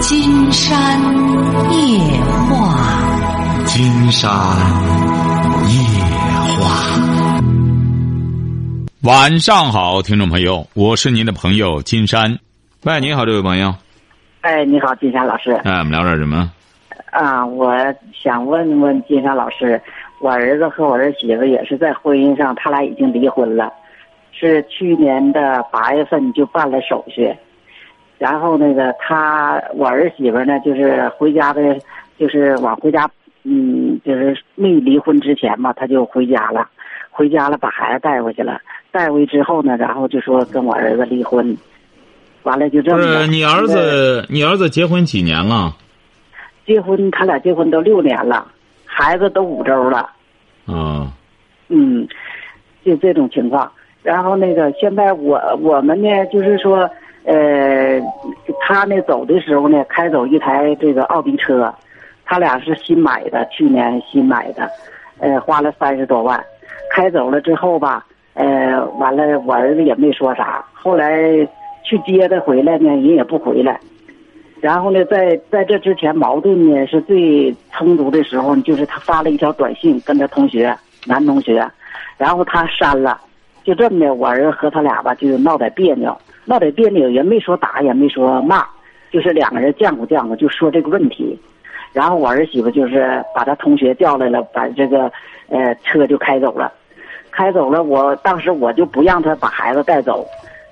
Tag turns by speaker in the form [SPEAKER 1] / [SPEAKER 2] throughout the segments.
[SPEAKER 1] 金山夜话，
[SPEAKER 2] 金山夜话。晚上好，听众朋友，我是您的朋友金山。喂，你好，这位朋友。
[SPEAKER 3] 哎，你好，金山老师。
[SPEAKER 2] 哎，我们聊点什么？
[SPEAKER 3] 啊，我想问问金山老师，我儿子和我儿媳妇也是在婚姻上，他俩已经离婚了，是去年的八月份就办了手续。然后那个他我儿媳妇呢，就是回家的，就是往回家，嗯，就是没离婚之前嘛，他就回家了，回家了把孩子带回去了，带回之后呢，然后就说跟我儿子离婚，完了就这么。
[SPEAKER 2] 不是你儿子，你儿子结婚几年了？
[SPEAKER 3] 结婚，他俩结婚都六年了，孩子都五周了。
[SPEAKER 2] 啊。
[SPEAKER 3] 嗯，就这种情况。然后那个现在我我们呢，就是说。呃，他呢走的时候呢，开走一台这个奥迪车，他俩是新买的，去年新买的，呃，花了三十多万，开走了之后吧，呃，完了我儿子也没说啥，后来去接他回来呢，人也不回来，然后呢，在在这之前矛盾呢是最冲突的时候，就是他发了一条短信跟他同学男同学，然后他删了，就这么的，我儿子和他俩吧就闹点别扭。闹点别扭，也没说打，也没说骂，就是两个人犟过犟过，就说这个问题。然后我儿媳妇就是把他同学叫来了，把这个呃车就开走了，开走了。我当时我就不让他把孩子带走，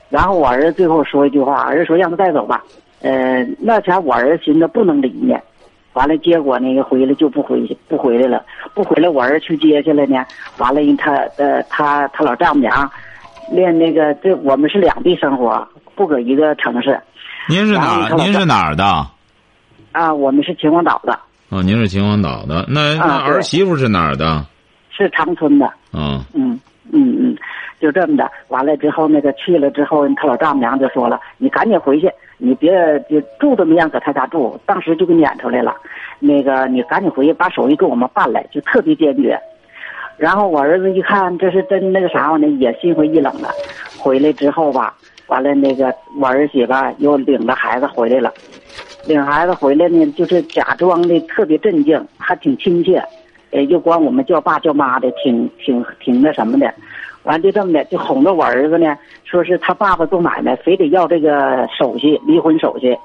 [SPEAKER 3] 然后我儿子最后说一句话，儿子说让他带走吧。呃，那前我儿子寻思不能离呢，完了结果那个回来就不回去，不回来了，不回来我儿子去接去了呢。完了人他呃他他老丈母娘。练那个，这我们是两地生活，不搁一个城市。
[SPEAKER 2] 您是哪？您是哪儿的？
[SPEAKER 3] 啊，我们是秦皇岛的。
[SPEAKER 2] 哦，您是秦皇岛的。那那儿媳妇是哪儿的？
[SPEAKER 3] 是长春的。
[SPEAKER 2] 嗯
[SPEAKER 3] 嗯嗯嗯，就这么的。完了之后，那个去了之后，他老丈母娘就说了：“你赶紧回去，你别就住都没让搁他家住。”当时就给撵出来了。那个，你赶紧回去把手续给我们办来，就特别坚决。然后我儿子一看这是真那个啥呢，也心灰意冷了。回来之后吧，完了那个我儿媳妇又领着孩子回来了，领孩子回来呢，就是假装的特别镇静，还挺亲切，呃，又管我们叫爸叫妈的，挺挺挺那什么的。完就这么的，就哄着我儿子呢，说是他爸爸做买卖，非得要这个手续，离婚手续。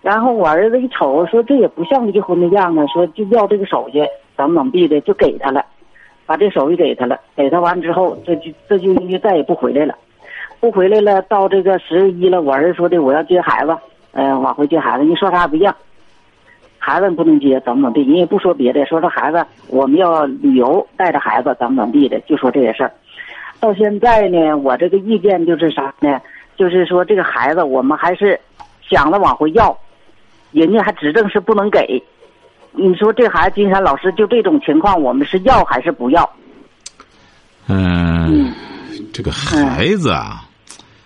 [SPEAKER 3] 然后我儿子一瞅，说这也不像离婚的样子，说就要这个手续，怎么怎么地的，就给他了。把这手续给他了，给他完之后，这就这就就再也不回来了，不回来了。到这个十一了，我儿子说的我要接孩子，嗯，往回接孩子。你说啥也不一样，孩子不能接，怎么怎么地，人也不说别的，说这孩子我们要旅游，带着孩子怎么怎么地的，就说这些事儿。到现在呢，我这个意见就是啥呢？就是说这个孩子我们还是想着往回要，人家还指正是不能给。你说这孩子，金山老师就这种情况，我们是要还是不要？
[SPEAKER 2] 嗯，这个孩子啊，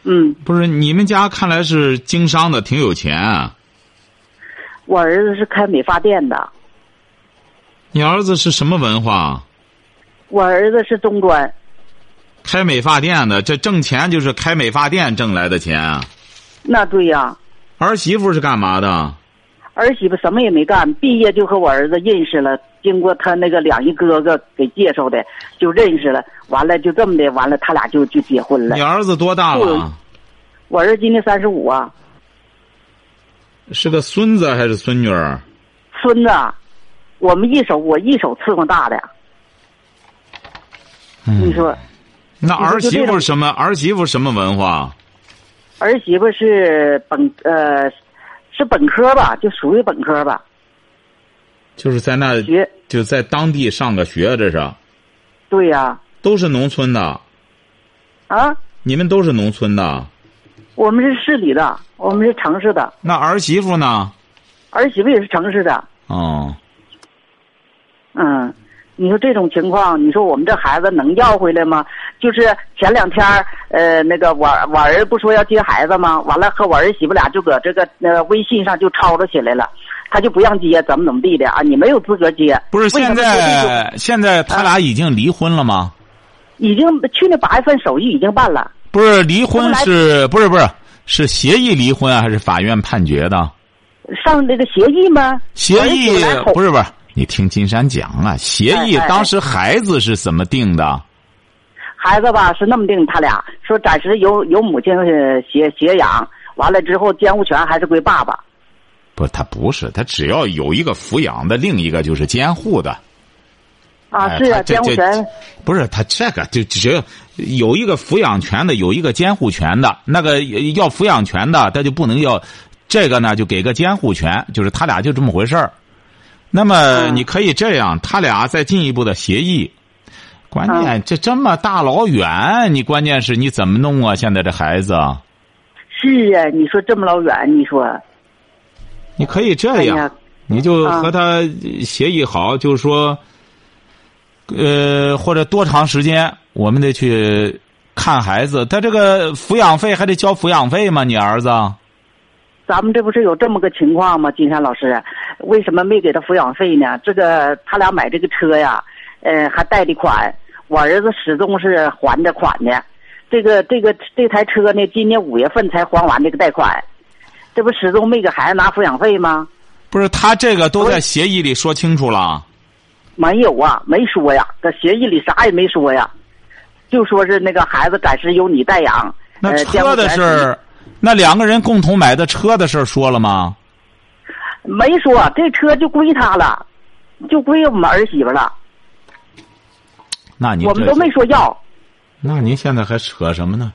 [SPEAKER 3] 嗯，
[SPEAKER 2] 不是你们家看来是经商的，挺有钱啊。
[SPEAKER 3] 我儿子是开美发店的。
[SPEAKER 2] 你儿子是什么文化？
[SPEAKER 3] 我儿子是中专。
[SPEAKER 2] 开美发店的，这挣钱就是开美发店挣来的钱啊。
[SPEAKER 3] 那对呀。
[SPEAKER 2] 儿媳妇是干嘛的？
[SPEAKER 3] 儿媳妇什么也没干，毕业就和我儿子认识了，经过他那个两姨哥哥给介绍的，就认识了。完了就这么的，完了他俩就就结婚了。
[SPEAKER 2] 你儿子多大了？
[SPEAKER 3] 我儿子今年三十五啊。
[SPEAKER 2] 是个孙子还是孙女儿？
[SPEAKER 3] 孙子，我们一手我一手伺候大的。你说，
[SPEAKER 2] 那儿媳妇什么？儿媳妇什么文化？
[SPEAKER 3] 儿媳妇是本呃。是本科吧，就属于本科吧。
[SPEAKER 2] 就是在那
[SPEAKER 3] 学，
[SPEAKER 2] 就在当地上个学，这是。
[SPEAKER 3] 对呀。
[SPEAKER 2] 都是农村的。
[SPEAKER 3] 啊。
[SPEAKER 2] 你们都是农村的。
[SPEAKER 3] 我们是市里的，我们是城市的。
[SPEAKER 2] 那儿媳妇呢？
[SPEAKER 3] 儿媳妇也是城市的。
[SPEAKER 2] 哦。
[SPEAKER 3] 嗯。你说这种情况，你说我们这孩子能要回来吗？就是前两天呃，那个我我儿不说要接孩子吗？完了和我儿媳妇俩就搁这个呃微信上就吵吵起来了，他就不让接，怎么怎么地的啊？你没有资格接。
[SPEAKER 2] 不是现在现在他俩已经离婚了吗？
[SPEAKER 3] 已经去年八月份手续已经办了。
[SPEAKER 2] 不是离婚是不是不是是协议离婚啊？还是法院判决的？
[SPEAKER 3] 上那个协议吗？
[SPEAKER 2] 协议不是不是，你听金山讲啊，协议当时孩子是怎么定的？
[SPEAKER 3] 孩子吧是那么定，他俩说暂时由由母亲呃携携养，完了之后监护权还是归爸爸。
[SPEAKER 2] 不，他不是，他只要有一个抚养的，另一个就是监护的。
[SPEAKER 3] 啊，
[SPEAKER 2] 哎
[SPEAKER 3] 是啊，监护权
[SPEAKER 2] 不是他这个就只要有一个抚养权的，有一个监护权的，那个要抚养权的，他就不能要这个呢，就给个监护权，就是他俩就这么回事儿。那么
[SPEAKER 3] 嗯
[SPEAKER 2] 你可以这样，他俩再进一步的协议。关
[SPEAKER 3] 嗯
[SPEAKER 2] 键这这么大老远，你关键是你怎么弄啊？现在这孩子，
[SPEAKER 3] 是啊，你说这么老远，你说
[SPEAKER 2] 你可以这样，
[SPEAKER 3] 哎
[SPEAKER 2] 你就
[SPEAKER 3] 啊
[SPEAKER 2] 和他协议好，就是说，呃，或者多长时间我们得去看孩子，他这个抚养费还得交抚养费吗？你儿子？
[SPEAKER 3] 咱们这不是有这么个情况吗？金山老师，为什么没给他抚养费呢？这个他俩买这个车呀，呃，还贷的款，我儿子始终是还的款的。这个这个这台车呢，今年五月份才还完这个贷款，这不始终没给孩子拿抚养费吗？
[SPEAKER 2] 不是，他这个都在协议里说清楚了。
[SPEAKER 3] 没有啊，没说呀，在协议里啥也没说呀，就说是那个孩子暂时由你代养。
[SPEAKER 2] 那
[SPEAKER 3] 呃
[SPEAKER 2] 车的事，儿，那两个人共同买的车的事儿说了吗？
[SPEAKER 3] 没说，这车就归他了，就归我们儿媳妇了，
[SPEAKER 2] 那你
[SPEAKER 3] 我们都没说要。
[SPEAKER 2] 那您现在还扯什么呢？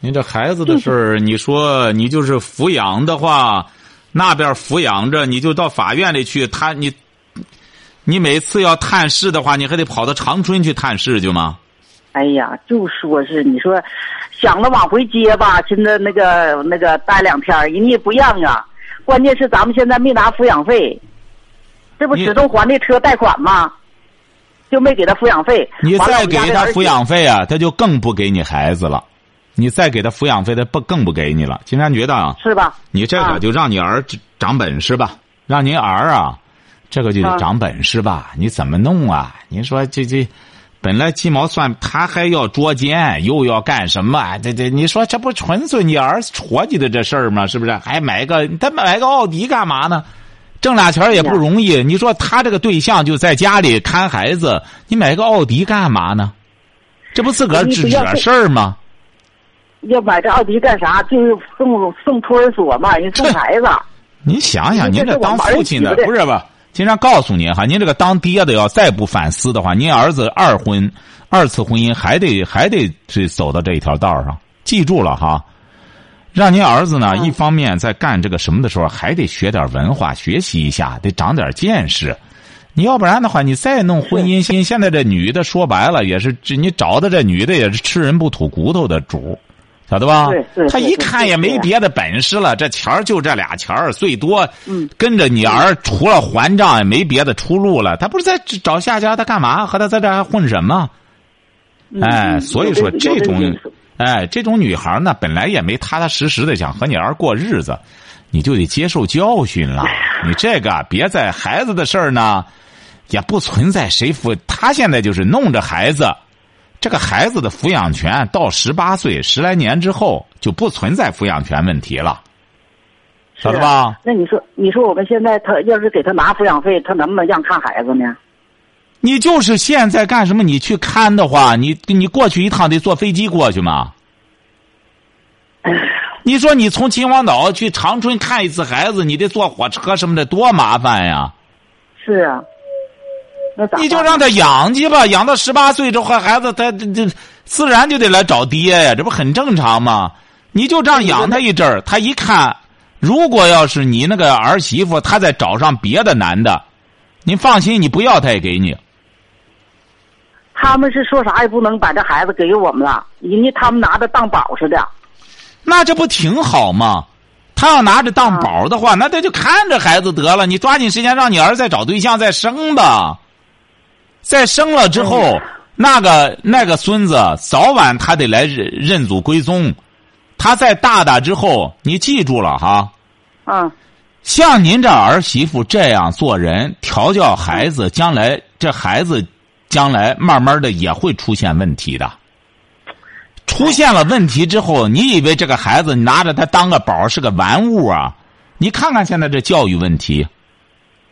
[SPEAKER 2] 您这孩子的事儿，你说你就是抚养的话，那边抚养着，你就到法院里去，他你，你每次要探视的话，你还得跑到长春去探视去吗？
[SPEAKER 3] 哎呀，就说是你说，想着往回接吧，现在那个那个待两天，人家也不让啊。关键是咱们现在没拿抚养费，这不始终还那车贷款吗？就没给他抚养费。
[SPEAKER 2] 你再给他抚养费啊，他就更不给你孩子了。你再给他抚养费，他不更不给你了。金山觉得啊，
[SPEAKER 3] 是吧？
[SPEAKER 2] 你这个
[SPEAKER 3] 啊
[SPEAKER 2] 就让你儿长本事吧，让您儿啊，这个就得
[SPEAKER 3] 啊
[SPEAKER 2] 长本事吧。你怎么弄啊？您说这这，本来鸡毛蒜，他还要捉奸，又要干什么？这这，你说这不纯粹你儿子戳你的这事儿吗？是不是？还买个他买个奥迪干嘛呢？挣俩钱儿也不容易。你说他这个对象就在家里看孩子，你买个奥迪干嘛呢？这不自个儿惹事儿吗？
[SPEAKER 3] 要买这奥迪干啥？就是送送托儿所嘛，人送孩子。
[SPEAKER 2] 你想想，您这
[SPEAKER 3] 你这
[SPEAKER 2] 当父亲的不是吧？经常告诉您哈，您这个当爹的要再不反思的话，您儿子二婚、二次婚姻还得还得是走到这一条道上。记住了哈，让您儿子呢，
[SPEAKER 3] 嗯
[SPEAKER 2] 一方面在干这个什么的时候，还得学点文化，学习一下，得长点见识。你要不然的话，你再弄婚姻，现现在这女的说白了也是，这你找的这女的也是吃人不吐骨头的主，晓得吧？他一看也没别的本事了，这钱儿就这俩钱儿，最多
[SPEAKER 3] 嗯
[SPEAKER 2] 跟着你儿除了还账也没别的出路了。他不是在找下家，他干嘛？和他在这还混什么？
[SPEAKER 3] 嗯
[SPEAKER 2] 哎，
[SPEAKER 3] 嗯
[SPEAKER 2] 所以说
[SPEAKER 3] 这
[SPEAKER 2] 种哎，这种女孩呢，本来也没踏踏实实的想和你儿过日子，你就得接受教训了。你这个别在孩子的事儿呢，也不存在谁负，他现在就是弄着孩子，这个孩子的抚养权到十八岁十来年之后就不存在抚养权问题了，晓得吧
[SPEAKER 3] 啊？那你说，你说我们现在他要是给他拿抚养费，他能不能让看孩子呢？
[SPEAKER 2] 你就是现在干什么？你去看的话，你你过去一趟得坐飞机过去吗？你说你从秦皇岛去长春看一次孩子，你得坐火车什么的，多麻烦呀！
[SPEAKER 3] 是啊？
[SPEAKER 2] 你就让他养去吧，养到十八岁之后，孩子他这这自然就得来找爹呀，这不很正常吗？你就这样养他一阵儿，他一看，如果要是你那个儿媳妇，他再找上别的男的，你放心，你不要他也给你。
[SPEAKER 3] 他们是说啥也不能把这孩子给我们了，人家他们拿着当宝似的。
[SPEAKER 2] 那这不挺好吗？他要拿着当宝的话，那他就看着孩子得了。你抓紧时间让你儿子再找对象再生吧。再生了之后，
[SPEAKER 3] 嗯
[SPEAKER 2] 那个那个孙子早晚他得来认认祖归宗。他再大大之后，你记住了哈，
[SPEAKER 3] 嗯，
[SPEAKER 2] 像您这儿媳妇这样做人，调教孩子，将来这孩子将来慢慢的也会出现问题的。出现了问题之后，你以为这个孩子拿着他当个宝是个玩物啊？你看看现在这教育问题，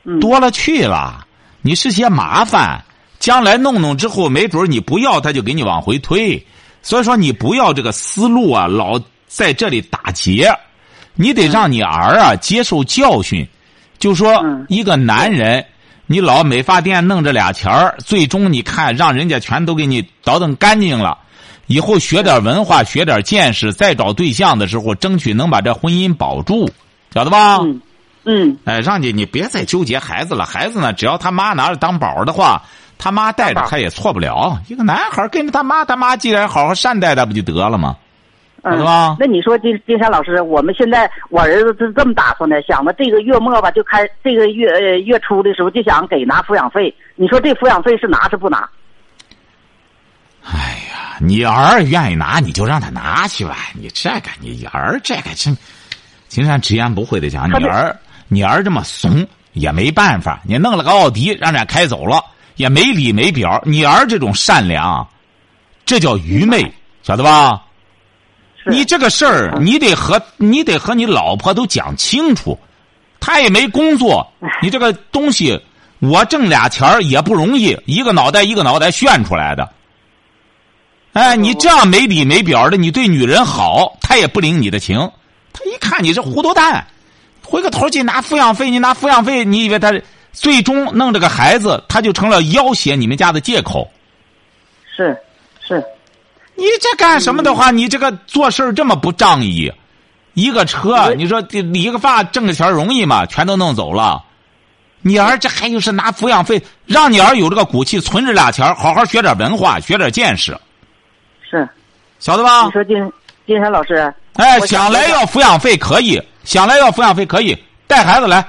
[SPEAKER 3] 嗯，
[SPEAKER 2] 多了去了。你是些麻烦，将来弄弄之后，没准你不要，他就给你往回推。所以说，你不要这个思路啊，老在这里打结。你得让你儿啊接受教训，就说
[SPEAKER 3] 嗯
[SPEAKER 2] 一个男人，你老美发店弄这俩钱儿，最终你看让人家全都给你倒腾干净了。以后学点文化，学点见识，再找对象的时候，争取能把这婚姻保住，晓得吧？
[SPEAKER 3] 嗯嗯
[SPEAKER 2] 哎，让你你别再纠结孩子了。孩子呢，只要他妈拿着当宝的话，他妈带着他也错不了。一个男孩跟着他妈，他妈既然好好善待他，不就得了吗？
[SPEAKER 3] 嗯那你说金金山老师，我们现在我儿子是这么打算的，想着这个月末吧，就开这个月呃月初的时候就想给拿抚养费。你说这抚养费是拿是不拿？
[SPEAKER 2] 哎呀，你儿愿意拿，你就让他拿去吧。你这个，你儿这个真，金山直言不讳的讲，你儿你儿这么怂也没办法。你弄了个奥迪让人家开走了，也没理没表。你儿这种善良，这叫愚昧，晓得吧？你这个事儿，你得和你得和你老婆都讲清楚。他也没工作，你这个东西，我挣俩钱儿也不容易，一个脑袋一个脑袋炫出来的。哎，你这样没理没表的，你对女人好，她也不领你的情。她一看你这糊涂蛋，回个头去拿抚养费，你拿抚养费，你以为他最终弄这个孩子，他就成了要挟你们家的借口？
[SPEAKER 3] 是是，
[SPEAKER 2] 你这干什么的话，你这个做事儿这么不仗义，一个车，你说理个发挣个钱容易吗？全都弄走了。你儿这还有是拿抚养费，让你儿有这个骨气，存着俩钱好好学点文化，学点见识，
[SPEAKER 3] 是。
[SPEAKER 2] 晓得吧
[SPEAKER 3] 你？说金金山老师，
[SPEAKER 2] 哎，
[SPEAKER 3] 我
[SPEAKER 2] 想来要抚养费可以，想来要抚养费可以，带孩子来，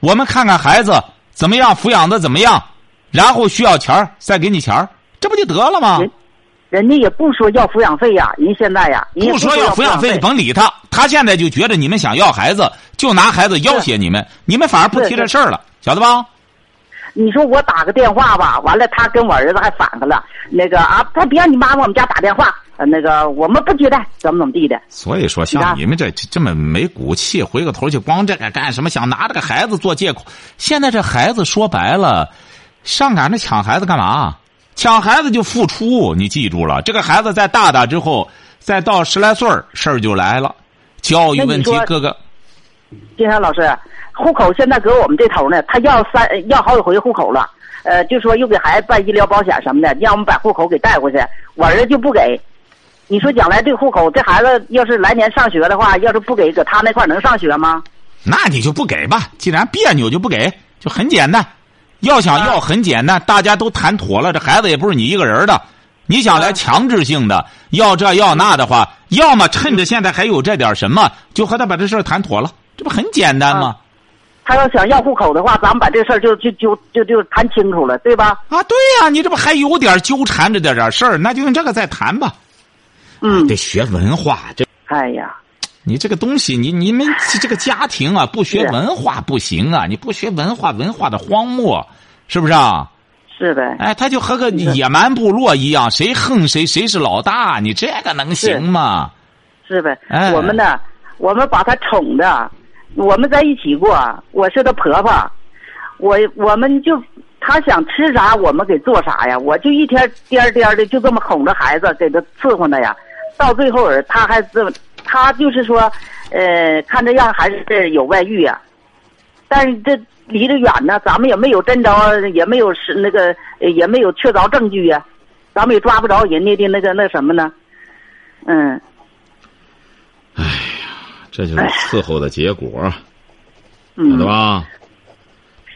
[SPEAKER 2] 我们看看孩子怎么样，抚养的怎么样，然后需要钱儿再给你钱儿，这不就得了吗？
[SPEAKER 3] 人人家也不说要抚养费呀，人现在呀，
[SPEAKER 2] 不说
[SPEAKER 3] 要
[SPEAKER 2] 要抚养费，
[SPEAKER 3] 费，
[SPEAKER 2] 甭理他。他现在就觉得你们想要孩子，就拿孩子要挟你们，你们反而不提这事儿了，晓得吧？
[SPEAKER 3] 你说我打个电话吧，完了他跟我儿子还反过了，那个啊，他别让你妈往我们家打电话，呃那个我们不接待，怎么怎么地的。
[SPEAKER 2] 所以说，像你们这这么没骨气，回过头去光这个干什么？想拿这个孩子做借口。现在这孩子说白了，上赶着抢孩子干嘛？抢孩子就付出，你记住了。这个孩子在大大之后，再到十来岁儿事儿就来了。教育问题
[SPEAKER 3] 那你说
[SPEAKER 2] 各个
[SPEAKER 3] 金山老师，户口现在搁我们这头呢，他要三要好几回户口了，呃，就说又给孩子办医疗保险什么的，让我们把户口给带回去，我儿子就不给。你说将来这户口，这孩子要是来年上学的话，要是不给，搁他那块儿能上学吗？
[SPEAKER 2] 那你就不给吧。既然别扭就不给，就很简单。要想
[SPEAKER 3] 啊
[SPEAKER 2] 要很简单，大家都谈妥了，这孩子也不是你一个人的。你想来
[SPEAKER 3] 啊
[SPEAKER 2] 强制性的要这要那的话，要么趁着现在还有这点什么，就和他把这事儿谈妥了，这不很简单吗？
[SPEAKER 3] 他要想要户口的话，咱们把这事儿就就就就就谈清楚了，对吧？
[SPEAKER 2] 啊，对呀、你这不还有点纠缠着点点事儿，那就用这个再谈吧。
[SPEAKER 3] 嗯，
[SPEAKER 2] 得学文化，这
[SPEAKER 3] 哎呀，
[SPEAKER 2] 你这个东西，你你们这个家庭 啊，不学文化不行啊！你不学文化，文化的荒漠，是不是啊？
[SPEAKER 3] 是呗，
[SPEAKER 2] 哎，他就和个野蛮部落一样，谁横谁谁是老大，你这个能行吗？
[SPEAKER 3] 是呗。
[SPEAKER 2] 哎
[SPEAKER 3] 我们呢，我们把他宠的，我们在一起过，我是他婆婆，我我们就他想吃啥，我们给做啥呀。我就一天颠颠的就这么哄着孩子，给他伺候他呀。到最后儿，他还这么，他就是说，呃，看这样还是有外遇呀、但是这离得远呢，咱们也没有真着，也没有是那个，呃也没有确凿证据呀、咱们也抓不着人家的那个那什么呢，嗯。
[SPEAKER 2] 哎呀这就是伺候的结果，晓
[SPEAKER 3] 嗯，
[SPEAKER 2] 得吧？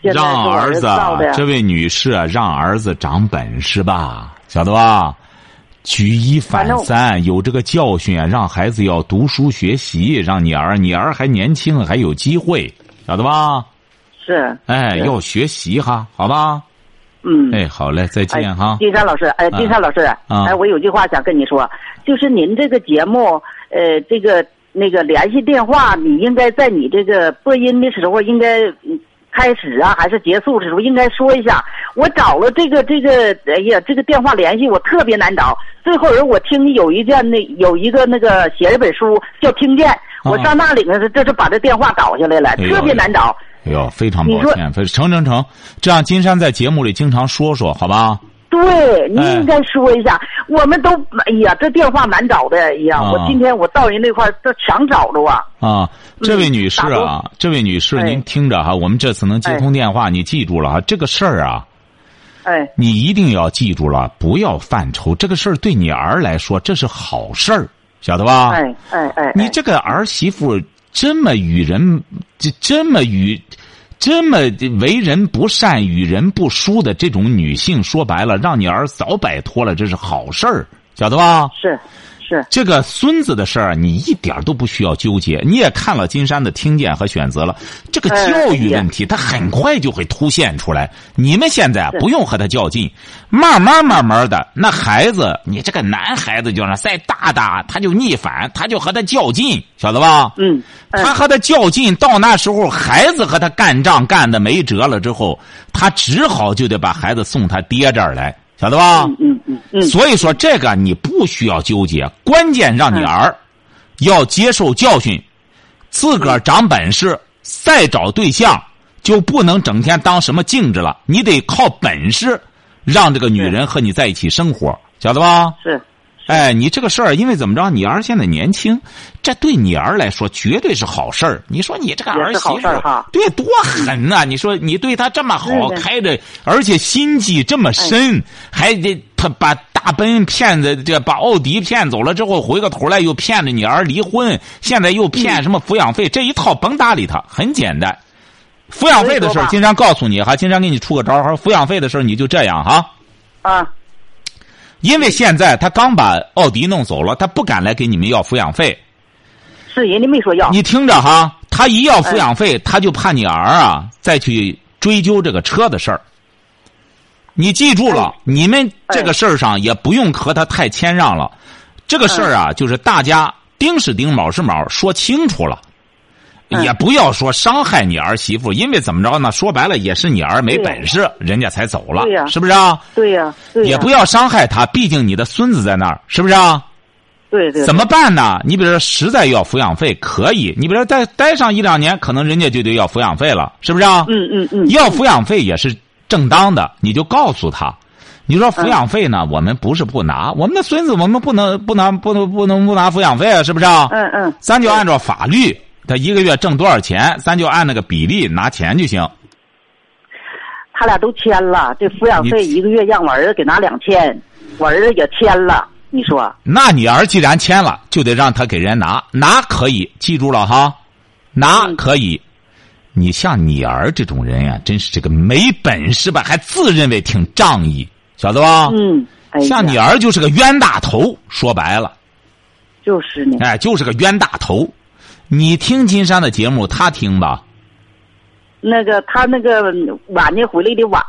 [SPEAKER 2] 让
[SPEAKER 3] 儿
[SPEAKER 2] 儿子这位女士啊，让儿子长本事吧，晓得吧？举一反三，有这个教训啊，让孩子要读书学习，让你儿，你儿还年轻，还有机会，晓得吧？
[SPEAKER 3] 是，
[SPEAKER 2] 哎，要学习哈，好吧？
[SPEAKER 3] 嗯，
[SPEAKER 2] 哎，好嘞，再
[SPEAKER 3] 哎
[SPEAKER 2] 见哈。
[SPEAKER 3] 金山老师，哎，金山老师，
[SPEAKER 2] 啊
[SPEAKER 3] 哎，我有句话想跟你说，就是您这个节目，呃，这个那个联系电话，你应该在你这个播音的时候，应该嗯开始啊还是结束的时候，应该说一下。我找了这个这个，哎呀，这个电话联系我特别难找。最后人我听有一件那有一个那个写了本书叫《听见》，我上那里呢，这是把这电话找下来了，特别难找。
[SPEAKER 2] 哎呦，非常抱歉，成成成，这样金山在节目里经常说说，好吧？
[SPEAKER 3] 对，您应该说一下，我们都哎呀，这电话难找的，哎呀，我今天我到人那块儿都想找着啊。
[SPEAKER 2] 啊，这位女士啊，这位女士，您听着哈，我们这次能接通电话，你记住了哈，这个事儿啊，
[SPEAKER 3] 哎，
[SPEAKER 2] 你一定要记住了，不要犯愁。这个事儿对你儿来说，这是好事儿，晓得吧？
[SPEAKER 3] 哎哎哎，
[SPEAKER 2] 你这个儿媳妇这么与人，这这么与。这么为人不善、与人不淑的这种女性，说白了，让你儿早摆脱了，这是好事儿，晓得吧？
[SPEAKER 3] 是。是
[SPEAKER 2] 这个孙子的事儿，你一点都不需要纠结。你也看了金山的听见和选择了，这个教育问题，他很快就会凸显出来。你们现在不用和他较劲，慢慢慢慢的，那孩子，你这个男孩子就是再大大，他就逆反，他就和他较劲，晓得
[SPEAKER 3] 吧？嗯，
[SPEAKER 2] 他和他较劲，到那时候孩子和他干仗干的没辙了之后，他只好就得把孩子送他爹这儿来。晓得
[SPEAKER 3] 吧？嗯嗯嗯。
[SPEAKER 2] 所以说，这个你不需要纠结，关键让你儿要接受教训，自个儿长本事，再找对象就不能整天当什么镜子了。你得靠本事，让这个女人和你在一起生活，晓得吧？
[SPEAKER 3] 是。
[SPEAKER 2] 哎，你这个事儿，因为怎么着？你儿现在年轻，这对你儿来说绝对是好事儿。你说你这个儿媳妇，对多狠呐！你说你对他这么好，开着，而且心机这么深，还得他把大奔骗的，这把奥迪骗走了之后，回过头来又骗着你儿离婚，现在又骗什么抚养费，这一套甭搭理他，很简单。抚养费的事儿，经常告诉你哈，经常给你出个招儿，抚养费的事儿你就这样哈。
[SPEAKER 3] 啊。
[SPEAKER 2] 因为现在他刚把奥迪弄走了，他不敢来给你们要抚养费。
[SPEAKER 3] 是人家没说要。
[SPEAKER 2] 你听着哈，他一要抚养费，他就怕你儿啊再去追究这个车的事儿。你记住了，你们这个事儿上也不用和他太谦让了。这个事儿啊，就是大家丁是丁，卯是卯，说清楚了。也不要说伤害你儿媳妇，因为怎么着呢？说白了也是你儿没本事，人家才走了，是不是啊？
[SPEAKER 3] 对呀，
[SPEAKER 2] 也不要伤害他，毕竟你的孙子在那儿，是不是啊？
[SPEAKER 3] 对对。
[SPEAKER 2] 怎么办呢？你比如说，实在要抚养费，可以。你比如说，待待上一两年，可能人家就得要抚养费了，是不是
[SPEAKER 3] 啊？嗯嗯嗯。
[SPEAKER 2] 要抚养费也是正当的，你就告诉他，你说抚养费呢，我们不是不拿，我们的孙子我们不能不拿不能不能不拿抚养费啊，是不是啊？
[SPEAKER 3] 嗯嗯。
[SPEAKER 2] 咱就按照法律。他一个月挣多少钱，咱就按那个比例拿钱就行。
[SPEAKER 3] 他俩都签了，这抚养费一个月让我儿子给拿两千，我儿子也签了。你说？
[SPEAKER 2] 那你儿既然签了，就得让他给人拿，拿可以，记住了哈，拿可以。你像你儿这种人呀，真是这个没本事吧，还自认为挺仗义，晓得吧？
[SPEAKER 3] 嗯。
[SPEAKER 2] 像你儿就是个冤大头，说白了。
[SPEAKER 3] 就是呢。
[SPEAKER 2] 哎，就是个冤大头。你听金山的节目，他听吧。
[SPEAKER 3] 那个他那个晚年回来的晚，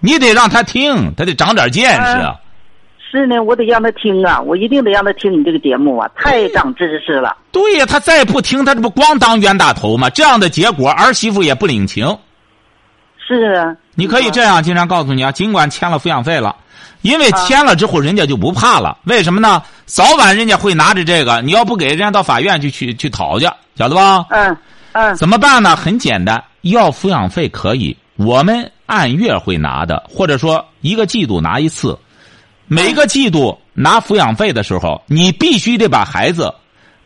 [SPEAKER 2] 你得让他听，他得长点见识。
[SPEAKER 3] 是呢，我得让他听啊，我一定得让他听你这个节目啊，太长知识了。
[SPEAKER 2] 对呀，他再不听，他这不光当冤大头吗？这样的结果，儿媳妇也不领情。
[SPEAKER 3] 是啊。
[SPEAKER 2] 你可以这样，经常告诉你啊，尽管签了抚养费了。因为签了之后，人家就不怕了。为什么呢？早晚人家会拿着这个，你要不给人家到法院去去去讨去，晓得
[SPEAKER 3] 吧？嗯嗯。
[SPEAKER 2] 怎么办呢？很简单，要抚养费可以，我们按月会拿的，或者说一个季度拿一次。每个季度拿抚养费的时候，你必须得把孩子、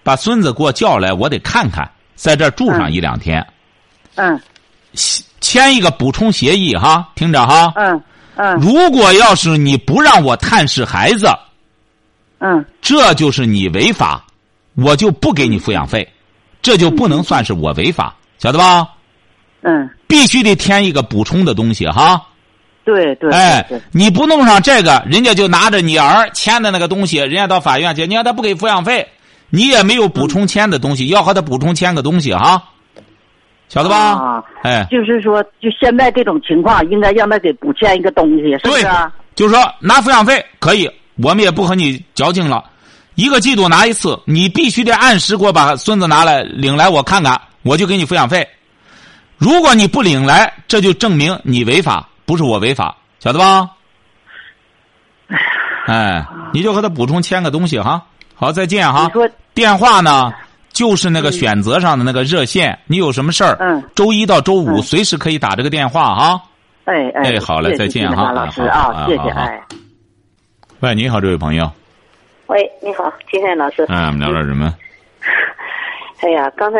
[SPEAKER 2] 把孙子给我叫来，我得看看，在这住上一两天。
[SPEAKER 3] 嗯。
[SPEAKER 2] 签一个补充协议哈，听着哈。
[SPEAKER 3] 嗯嗯。
[SPEAKER 2] 如果要是你不让我探视孩子，
[SPEAKER 3] 嗯，
[SPEAKER 2] 这就是你违法，我就不给你抚养费，这就不能算是我违法，晓得
[SPEAKER 3] 吧？嗯，
[SPEAKER 2] 必须得填一个补充的东西哈。
[SPEAKER 3] 对对。
[SPEAKER 2] 哎，你不弄上这个，人家就拿着你儿签的那个东西，人家到法院去，你看他不给抚养费，你也没有补充签的东西，要和他补充签个东西哈。晓得吧？
[SPEAKER 3] 啊，
[SPEAKER 2] 哎，
[SPEAKER 3] 就是说，就现在这种情况，应该让他给补签一个东西，是不是？
[SPEAKER 2] 就是说，拿抚养费可以，我们也不和你矫情了。一个季度拿一次，你必须得按时给我把孙子拿来领来，我看看，我就给你抚养费。如果你不领来，这就证明你违法，不是我违法，晓得吧？哎，你就和他补充签个东西哈。好，再见哈电话呢，就是那个选择上的那个热线，你有什么事儿，
[SPEAKER 3] 嗯
[SPEAKER 2] 周一到周五
[SPEAKER 3] 嗯
[SPEAKER 2] 随时可以打这个电话哈。
[SPEAKER 3] 哎哎，
[SPEAKER 2] 哎好嘞再见哈
[SPEAKER 3] 老师啊，谢谢哎。
[SPEAKER 2] 喂，你好，这位朋友，
[SPEAKER 4] 喂，你好，金山老师。
[SPEAKER 2] 哎，我们聊点什么？
[SPEAKER 4] 哎呀，刚才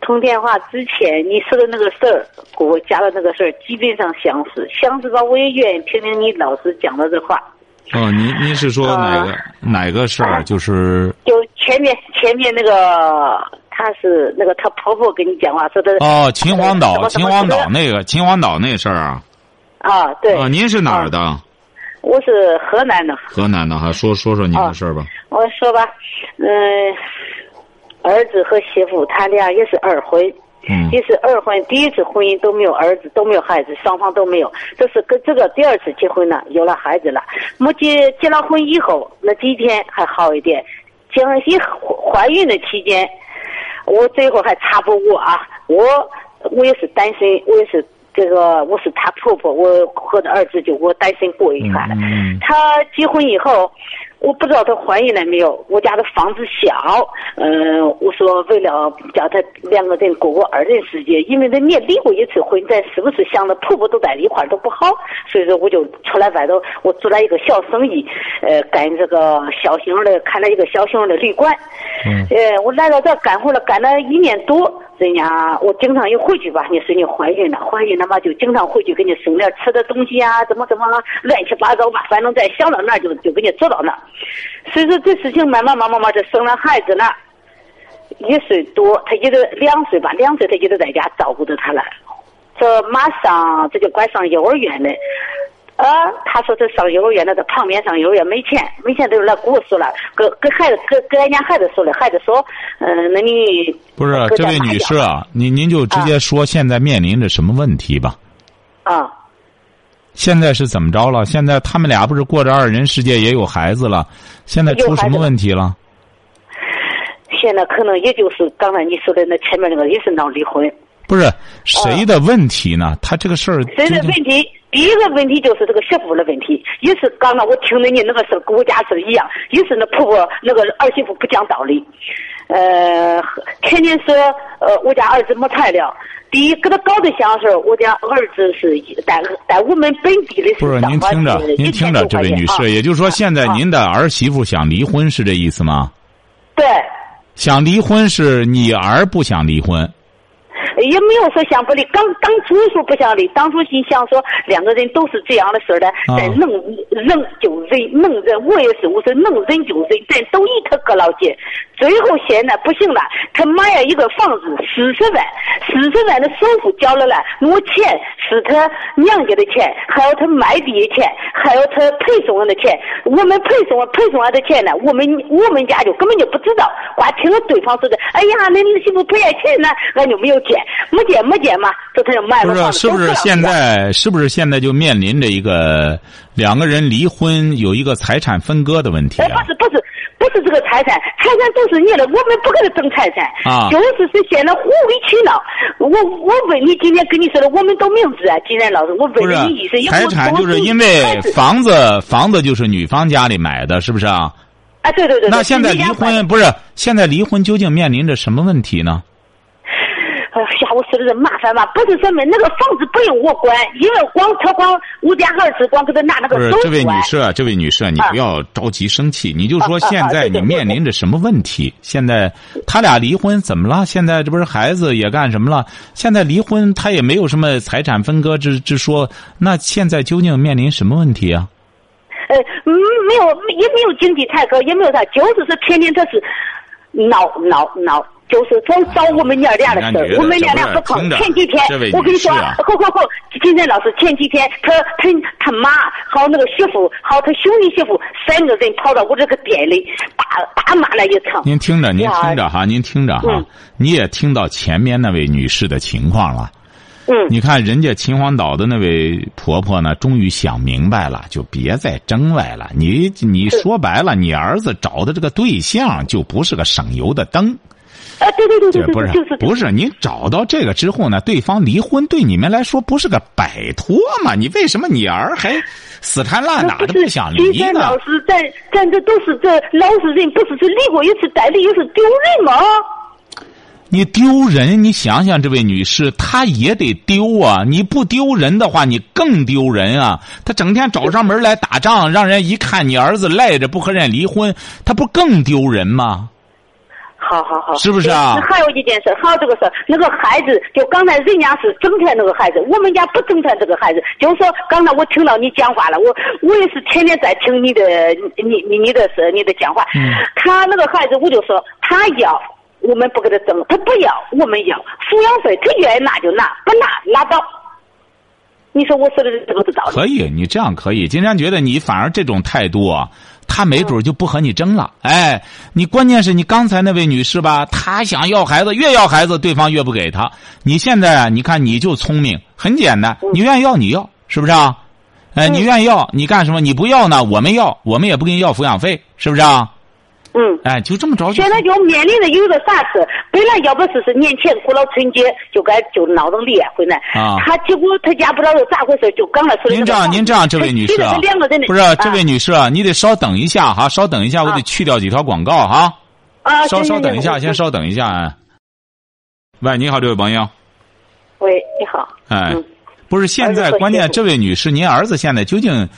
[SPEAKER 4] 通电话之前你说的那个事儿，给我加的那个事儿，基本上相似。相似吧，我也愿意听听你老师讲的这话。
[SPEAKER 2] 哦，您您是说哪个、哪个事儿？就是
[SPEAKER 4] 就前面前面那个，她是那个她婆婆跟你讲话说的。
[SPEAKER 2] 哦，秦皇岛，秦皇岛那个秦皇岛那事儿啊。
[SPEAKER 4] 啊，对。
[SPEAKER 2] 啊，您是哪儿的？
[SPEAKER 4] 我是河南的。
[SPEAKER 2] 河南的哈，说说说您的事儿吧。
[SPEAKER 4] 我说吧，嗯、儿子和媳妇他俩也是二婚。
[SPEAKER 2] 嗯
[SPEAKER 4] 也是二婚，第一次婚姻都没有儿子，都没有孩子，双方都没有。这是跟这个第二次结婚了，有了孩子了。没结结了婚以后，那几天还好一点。结婚一怀孕的期间，我最后还查不过啊，我我也是单身，我也是这个我是他婆婆，我和她儿子就我单身过一下了。
[SPEAKER 2] 嗯嗯
[SPEAKER 4] 她结婚以后，我不知道她怀孕了没有。我家的房子小，嗯、我说为了叫她两个人过过二人世界，因为人家离过一次婚，咱是不是想着婆婆都在一块儿都不好？所以说我就出来外头，我做了一个小生意，呃，干这个小型的，开了一个小型的旅馆。
[SPEAKER 2] 嗯
[SPEAKER 4] 呃，我来到这干活了，干了一年多，人家我经常一回去吧，你说你怀孕了，怀孕了嘛，就经常回去给你送点吃的东西啊，怎么怎么乱七八糟吧，反正在想到那就就给你做到那。所以说这事情慢慢慢慢慢就生了孩子了，一岁多，他一直两岁吧，两岁他一直在家照顾着他了。这马上这就该上幼儿园了。呃，他说他上幼儿园那个旁边上幼儿园没钱，没钱都是那跟我说了，跟跟孩子跟跟俺家孩子说了，孩子说，嗯、那你
[SPEAKER 2] 不是这位女士啊，您您就直接说现在面临着什么问题吧？
[SPEAKER 4] 啊，
[SPEAKER 2] 现在是怎么着了？现在他们俩不是过着二人世界，也有孩子了，现在出什么问题了？
[SPEAKER 4] 现在可能也就是刚才你说的那前面那个也是闹离婚。
[SPEAKER 2] 不是谁的问题呢？他这个事儿
[SPEAKER 4] 谁的问题？第一个问题就是这个媳妇的问题，也是刚刚我听着你那个事儿跟我家是一样，也是那婆婆那个儿媳妇不讲道理，呃，天天说呃我家儿子没材料。第一，给他搞对象的时候，我家儿子是在在我们本地的
[SPEAKER 2] 不是您听着，您听着，这位女士，也就是说，现在您的儿媳妇想离婚是这意思吗？
[SPEAKER 4] 对。
[SPEAKER 2] 想离婚是你儿不想离婚，
[SPEAKER 4] 也没有说想不离，刚当初说不想离，当初心想说两个人都是这样的事儿的，
[SPEAKER 2] 啊
[SPEAKER 4] 咱能忍就忍，能忍我也是，我说能忍就忍，咱都一他哥老姐。最后现在不行了，他买了一个房子四十万，四十万的首付交了了，我钱是他娘家的钱，还有他卖地的钱，还有他配送人的钱。我们配送配送完的钱呢，我们我们家就根本就不知道，光听了对方说的，哎呀，那儿媳妇赔了钱呢，俺就没有见，没见没见嘛，这他就买
[SPEAKER 2] 不是？
[SPEAKER 4] 了房子。
[SPEAKER 2] 是不是现在是不是现在就面临着一个两个人离婚有一个财产分割的问题
[SPEAKER 4] 哎，
[SPEAKER 2] 啊
[SPEAKER 4] 不？是不是不是这个财产，财产都是你的，我们不跟他争财产，
[SPEAKER 2] 啊
[SPEAKER 4] 就是是现在互为取闹。我我问你，今天跟你说的，我们都明知啊，金然老师，我问你意思，
[SPEAKER 2] 财产，就是因为房子房子就是女方家里买的，是不是啊？
[SPEAKER 4] 啊，对对对。
[SPEAKER 2] 那现在离婚不是现在离婚究竟面临着什么问题呢？
[SPEAKER 4] 哎呀，我说的是麻烦吧，不是什么那个房子不用我管，因为光他光我家儿子光给他拿那个
[SPEAKER 2] 不是这位女。士啊，这位女士啊，你
[SPEAKER 4] 啊
[SPEAKER 2] 不要着急生气，你就说现在你面临着什么问题？现在他俩离婚怎么了？现在这不是孩子也干什么了？现在离婚他也没有什么财产分割之之说，那现在究竟面临什么问题啊？
[SPEAKER 4] 呃，嗯，没有，也没有经济太高，也没有啥，就是说天天他是闹闹闹，就是总找我们娘俩的事我们娘俩不
[SPEAKER 2] 碰。
[SPEAKER 4] 前几天我跟你说，后后后，金山老师前几天他他他妈还有那个媳妇，还有他兄弟媳妇三个人跑到我这个店里大大骂了一场。
[SPEAKER 2] 您听着，您听着哈，您听着哈
[SPEAKER 4] 嗯，
[SPEAKER 2] 你也听到前面那位女士的情况了。
[SPEAKER 4] 嗯，
[SPEAKER 2] 你看人家秦皇岛的那位婆婆呢，终于想明白了，就别再争歪了。你你说白了，你儿子找的这个对象就不是个省油的灯。
[SPEAKER 4] 啊，对对对对对，
[SPEAKER 2] 不是
[SPEAKER 4] 就是
[SPEAKER 2] 不是，你找到这个之后呢，对方离婚对你们来说不是个摆脱吗？你为什么你儿还死缠烂打的
[SPEAKER 4] 不
[SPEAKER 2] 想离呢？
[SPEAKER 4] 山老师，咱咱这都是这老实人，不是是离过一次代理，又是丢人吗？
[SPEAKER 2] 你丢人，你想想，这位女士，她也得丢啊！你不丢人的话，你更丢人啊！她整天找上门来打仗，让人一看你儿子赖着不和人离婚，她不更丢人吗？
[SPEAKER 4] 好好好，
[SPEAKER 2] 是不是啊
[SPEAKER 4] 那还有一件事，还有这个事儿，那个孩子，就刚才人家是整天那个孩子，我们家不整天这个孩子。就是说，刚才我听到你讲话了，我我也是天天在听你的，你你你的是你的讲话。
[SPEAKER 2] 嗯
[SPEAKER 4] 他那个孩子，我就说他要，我们不给他争；他不要，我们要抚养费，他愿意拿就拿，不拿拉倒。你说我说的这个是道理？
[SPEAKER 2] 可以，你这样可以。金山觉得你反而这种态度啊，他没准就不和你争了。哎，你关键是你刚才那位女士吧，她想要孩子，越要孩子，对方越不给她。你现在啊，你看你就聪明，很简单，你愿意要你要，是不是啊？哎，你愿意要，你干什么？你不要呢，我们要，我们也不给你要抚养费，是不是啊？
[SPEAKER 4] 嗯。
[SPEAKER 2] 哎，就这么着就
[SPEAKER 4] 现在就面临着有一个啥事，本来要不是是年前过了春节就该就闹着离婚了，
[SPEAKER 2] 啊
[SPEAKER 4] 他结果他家不知道是咋回事，就刚才说的
[SPEAKER 2] 您这样，您这样，这位女士不是这位
[SPEAKER 4] 啊
[SPEAKER 2] 女士啊，你得稍等一下哈，稍等一下，我得
[SPEAKER 4] 啊
[SPEAKER 2] 去掉几条广告哈。
[SPEAKER 4] 啊，
[SPEAKER 2] 稍
[SPEAKER 4] 行
[SPEAKER 2] 稍等一下，先。稍等一下啊。喂，你好，这位朋友。
[SPEAKER 4] 喂，你好。
[SPEAKER 2] 哎
[SPEAKER 4] 嗯，
[SPEAKER 2] 不是，现在关键这位女士，您儿子现在究竟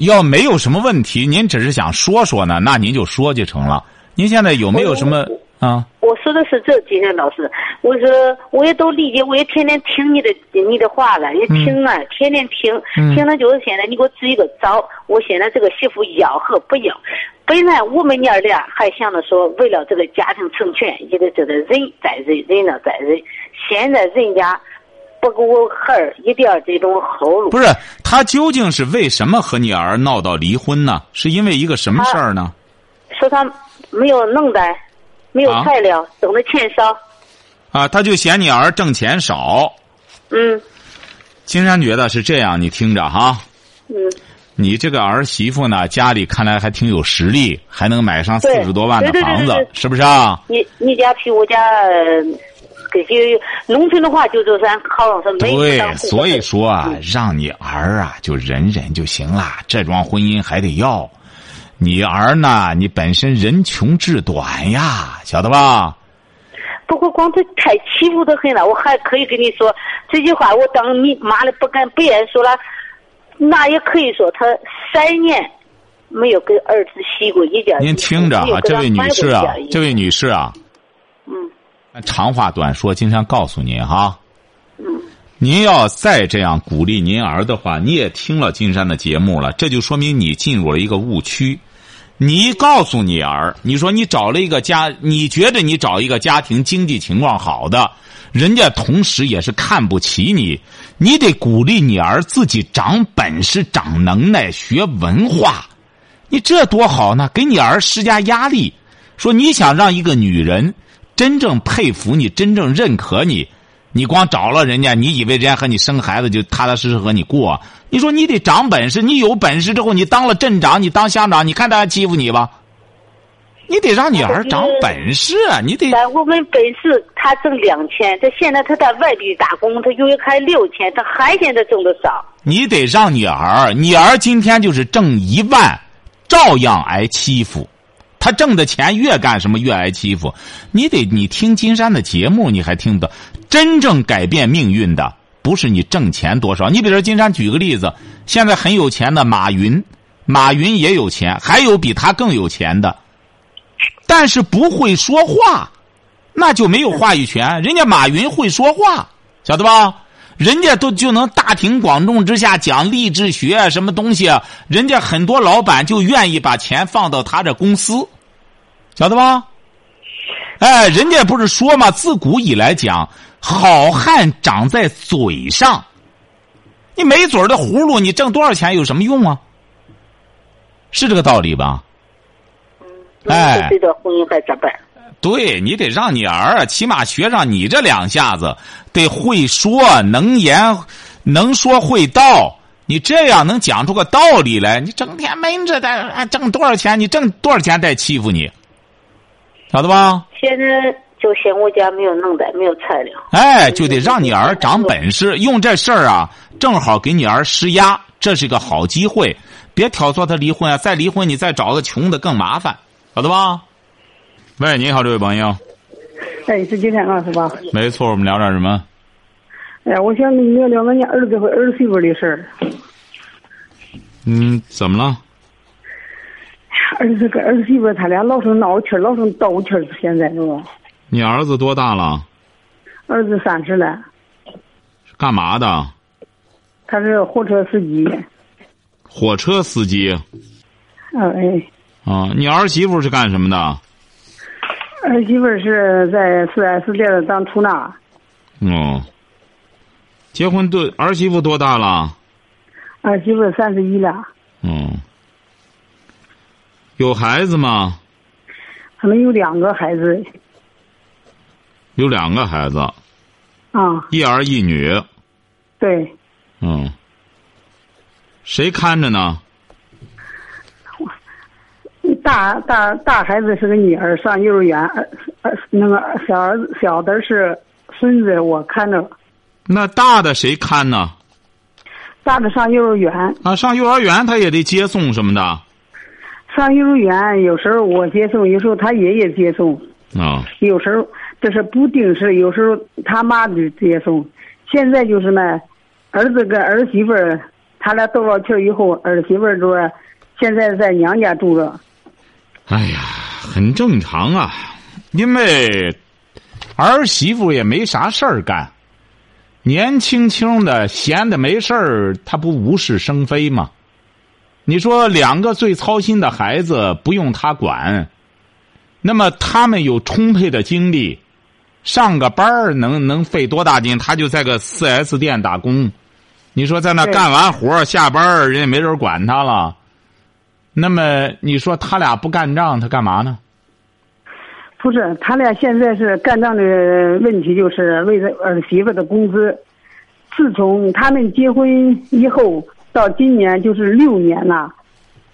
[SPEAKER 2] 要没有什么问题，您只是想说说呢，那您就说就成了。您现在有没有什么啊？
[SPEAKER 4] 我说的是这，金山老师，我说我也都理解，我也天天听你的你的话了，也听啊，天天听，
[SPEAKER 2] 嗯
[SPEAKER 4] 听了就是现在你给我支一个招，我现在这个媳妇要和不要。本来我们娘儿俩还想着说，为了这个家庭成全，也得这个忍再忍，忍了再忍。现在人家不给我孩儿一点这种后路，
[SPEAKER 2] 不是，他究竟是为什么和你儿闹到离婚呢？是因为一个什么事儿呢？
[SPEAKER 4] 说他没有能耐，没有
[SPEAKER 2] 啊
[SPEAKER 4] 材料，挣的钱少，
[SPEAKER 2] 啊，他就嫌你儿挣钱少。
[SPEAKER 4] 嗯
[SPEAKER 2] 金山觉得是这样，你听着哈。
[SPEAKER 4] 嗯。
[SPEAKER 2] 你这个儿媳妇呢，家里看来还挺有实力，还能买上四十多万的
[SPEAKER 4] 对对对
[SPEAKER 2] 房子
[SPEAKER 4] 对，
[SPEAKER 2] 是不是啊？
[SPEAKER 4] 你你家比我家，呃这些农村的话，就是咱好像是没
[SPEAKER 2] 对，所以说啊
[SPEAKER 4] 嗯，
[SPEAKER 2] 让你儿啊就忍忍就行了，这桩婚姻还得要。你儿呢，你本身人穷志短呀，晓得吧？
[SPEAKER 4] 不过光他太欺负的很了，我还可以跟你说这句话，我当你妈的不敢不愿意说了，那也可以说他三年没有给儿子洗过一件。
[SPEAKER 2] 您听着啊，
[SPEAKER 4] 没有给他
[SPEAKER 2] 这位女士啊这位女士啊，
[SPEAKER 4] 嗯
[SPEAKER 2] 长话短说，金山告诉您哈，您要再这样鼓励您儿的话，你也听了金山的节目了，这就说明你进入了一个误区。你告诉你儿，你说你找了一个家，你觉得你找一个家庭经济情况好的，人家同时也是看不起你，你得鼓励你儿自己长本事、长能耐、学文化，你这多好呢！给你儿施加压力，说你想让一个女人真正佩服你、真正认可你，你光找了人家，你以为人家和你生孩子就踏踏实实和你过？你说你得长本事，你有本事之后，你当了镇长，你当乡长，你看大家欺负你吧？你得让你儿长本事啊！你得
[SPEAKER 4] 但我们本市他挣两千，他现在他在外地打工，他有一还六千，他还嫌他挣的少。
[SPEAKER 2] 你得让你儿，你儿今天就是挣一万，照样挨欺负。他挣的钱越干什么越挨欺负。你得你听金山的节目，你还听不到。真正改变命运的不是你挣钱多少。你比如说，金山举个例子，现在很有钱的马云，马云也有钱，还有比他更有钱的，但是不会说话，那就没有话语权。人家马云会说话，晓得吧？人家都就能大庭广众之下讲励志学啊什么东西啊，人家很多老板就愿意把钱放到他这公司，晓得吧？哎，人家不是说嘛，自古以来讲，好汉长在嘴上。你没嘴的葫芦，你挣多少钱有什么用啊？是这个道理吧？哎
[SPEAKER 4] 这段婚姻还咋办？
[SPEAKER 2] 对你得让你儿啊，起码学上你这两下子，得会说，能言，能说会道。你这样能讲出个道理来。你整天闷着的，啊，挣多少钱？你挣多少钱再欺负你，晓得吧？
[SPEAKER 4] 现在就嫌我家没有弄的，没有材料。
[SPEAKER 2] 哎，就得让你儿长本事，用这事儿啊，正好给你儿施压，这是个好机会。别挑唆他离婚啊！再离婚，你再找个穷的更麻烦，晓得吧？喂，你好，这位朋友。
[SPEAKER 5] 哎，是金天老师吧？
[SPEAKER 2] 没错，我们聊点什么？
[SPEAKER 5] 哎呀，我想跟你聊聊俺家儿子和儿媳妇的事儿。
[SPEAKER 2] 嗯，怎么了？
[SPEAKER 5] 儿子跟儿媳妇他俩老是闹气儿，老是斗气儿，现在是吧？
[SPEAKER 2] 你儿子多大了？
[SPEAKER 5] 儿子三十了。
[SPEAKER 2] 干嘛的？
[SPEAKER 5] 他是货车司机。
[SPEAKER 2] 火车司机。
[SPEAKER 5] 嗯哎。
[SPEAKER 2] 啊，你儿媳妇是干什么的？
[SPEAKER 5] 儿媳妇是在四 S 店当出纳。
[SPEAKER 2] 哦。结婚多，儿媳妇多大了？
[SPEAKER 5] 儿媳妇三十一了。
[SPEAKER 2] 嗯。有孩子吗？
[SPEAKER 5] 可能有两个孩子。
[SPEAKER 2] 有两个孩子。
[SPEAKER 5] 啊。
[SPEAKER 2] 一儿一女。
[SPEAKER 5] 对。
[SPEAKER 2] 嗯。谁看着呢？
[SPEAKER 5] 大大大孩子是个女儿，上幼儿园。儿儿那个小儿子小的是孙子，我看着。
[SPEAKER 2] 那大的谁看呢？
[SPEAKER 5] 大的上幼儿园。
[SPEAKER 2] 啊，上幼儿园他也得接送什么的。
[SPEAKER 5] 上幼儿园有时候我接送，有时候他爷爷接送。
[SPEAKER 2] 啊。
[SPEAKER 5] 有时候这是不定时，有时候他妈就接送。现在就是呢，儿子跟儿媳妇儿，他俩斗了气以后，儿媳妇儿说，现在在娘家住着。
[SPEAKER 2] 哎呀，很正常啊，因为儿媳妇也没啥事儿干，年轻轻的闲的没事儿，她不无事生非吗？你说两个最操心的孩子不用他管，那么他们有充沛的精力，上个班儿能能费多大劲？他就在个四 S 店打工，你说在那干完活下班人也没人管他了。那么你说他俩不干仗，他干嘛呢？
[SPEAKER 5] 不是，他俩现在是干仗的问题，就是为了儿媳妇的工资。自从他们结婚以后，到今年就是六年了，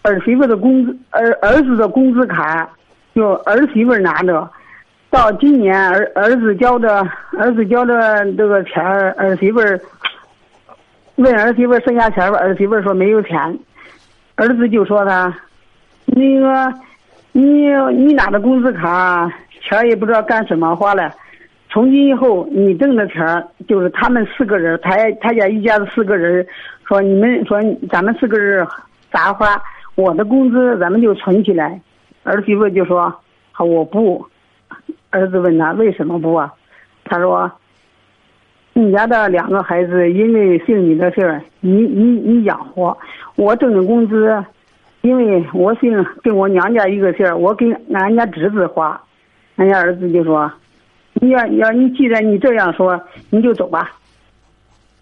[SPEAKER 5] 儿媳妇的工资，儿儿子的工资卡，就儿媳妇拿着。到今年儿儿子交的儿子交的这个钱儿，儿媳妇儿问儿媳妇剩下钱吧，儿媳妇说没有钱。儿子就说他，那个，你你拿着工资卡钱也不知道干什么花了，从今以后你挣的钱就是他们四个人，他他家一家子四个人，说你们说咱们四个人咋花，我的工资咱们就存起来。儿媳妇就说好，我不。儿子问他为什么不啊？他说，你家的两个孩子因为姓你的事儿，你你你养活。我挣的工资，因为我姓跟我娘家一个姓儿，我给俺家侄子花，俺家儿子就说：“你要要你既然你这样说，你就走吧。”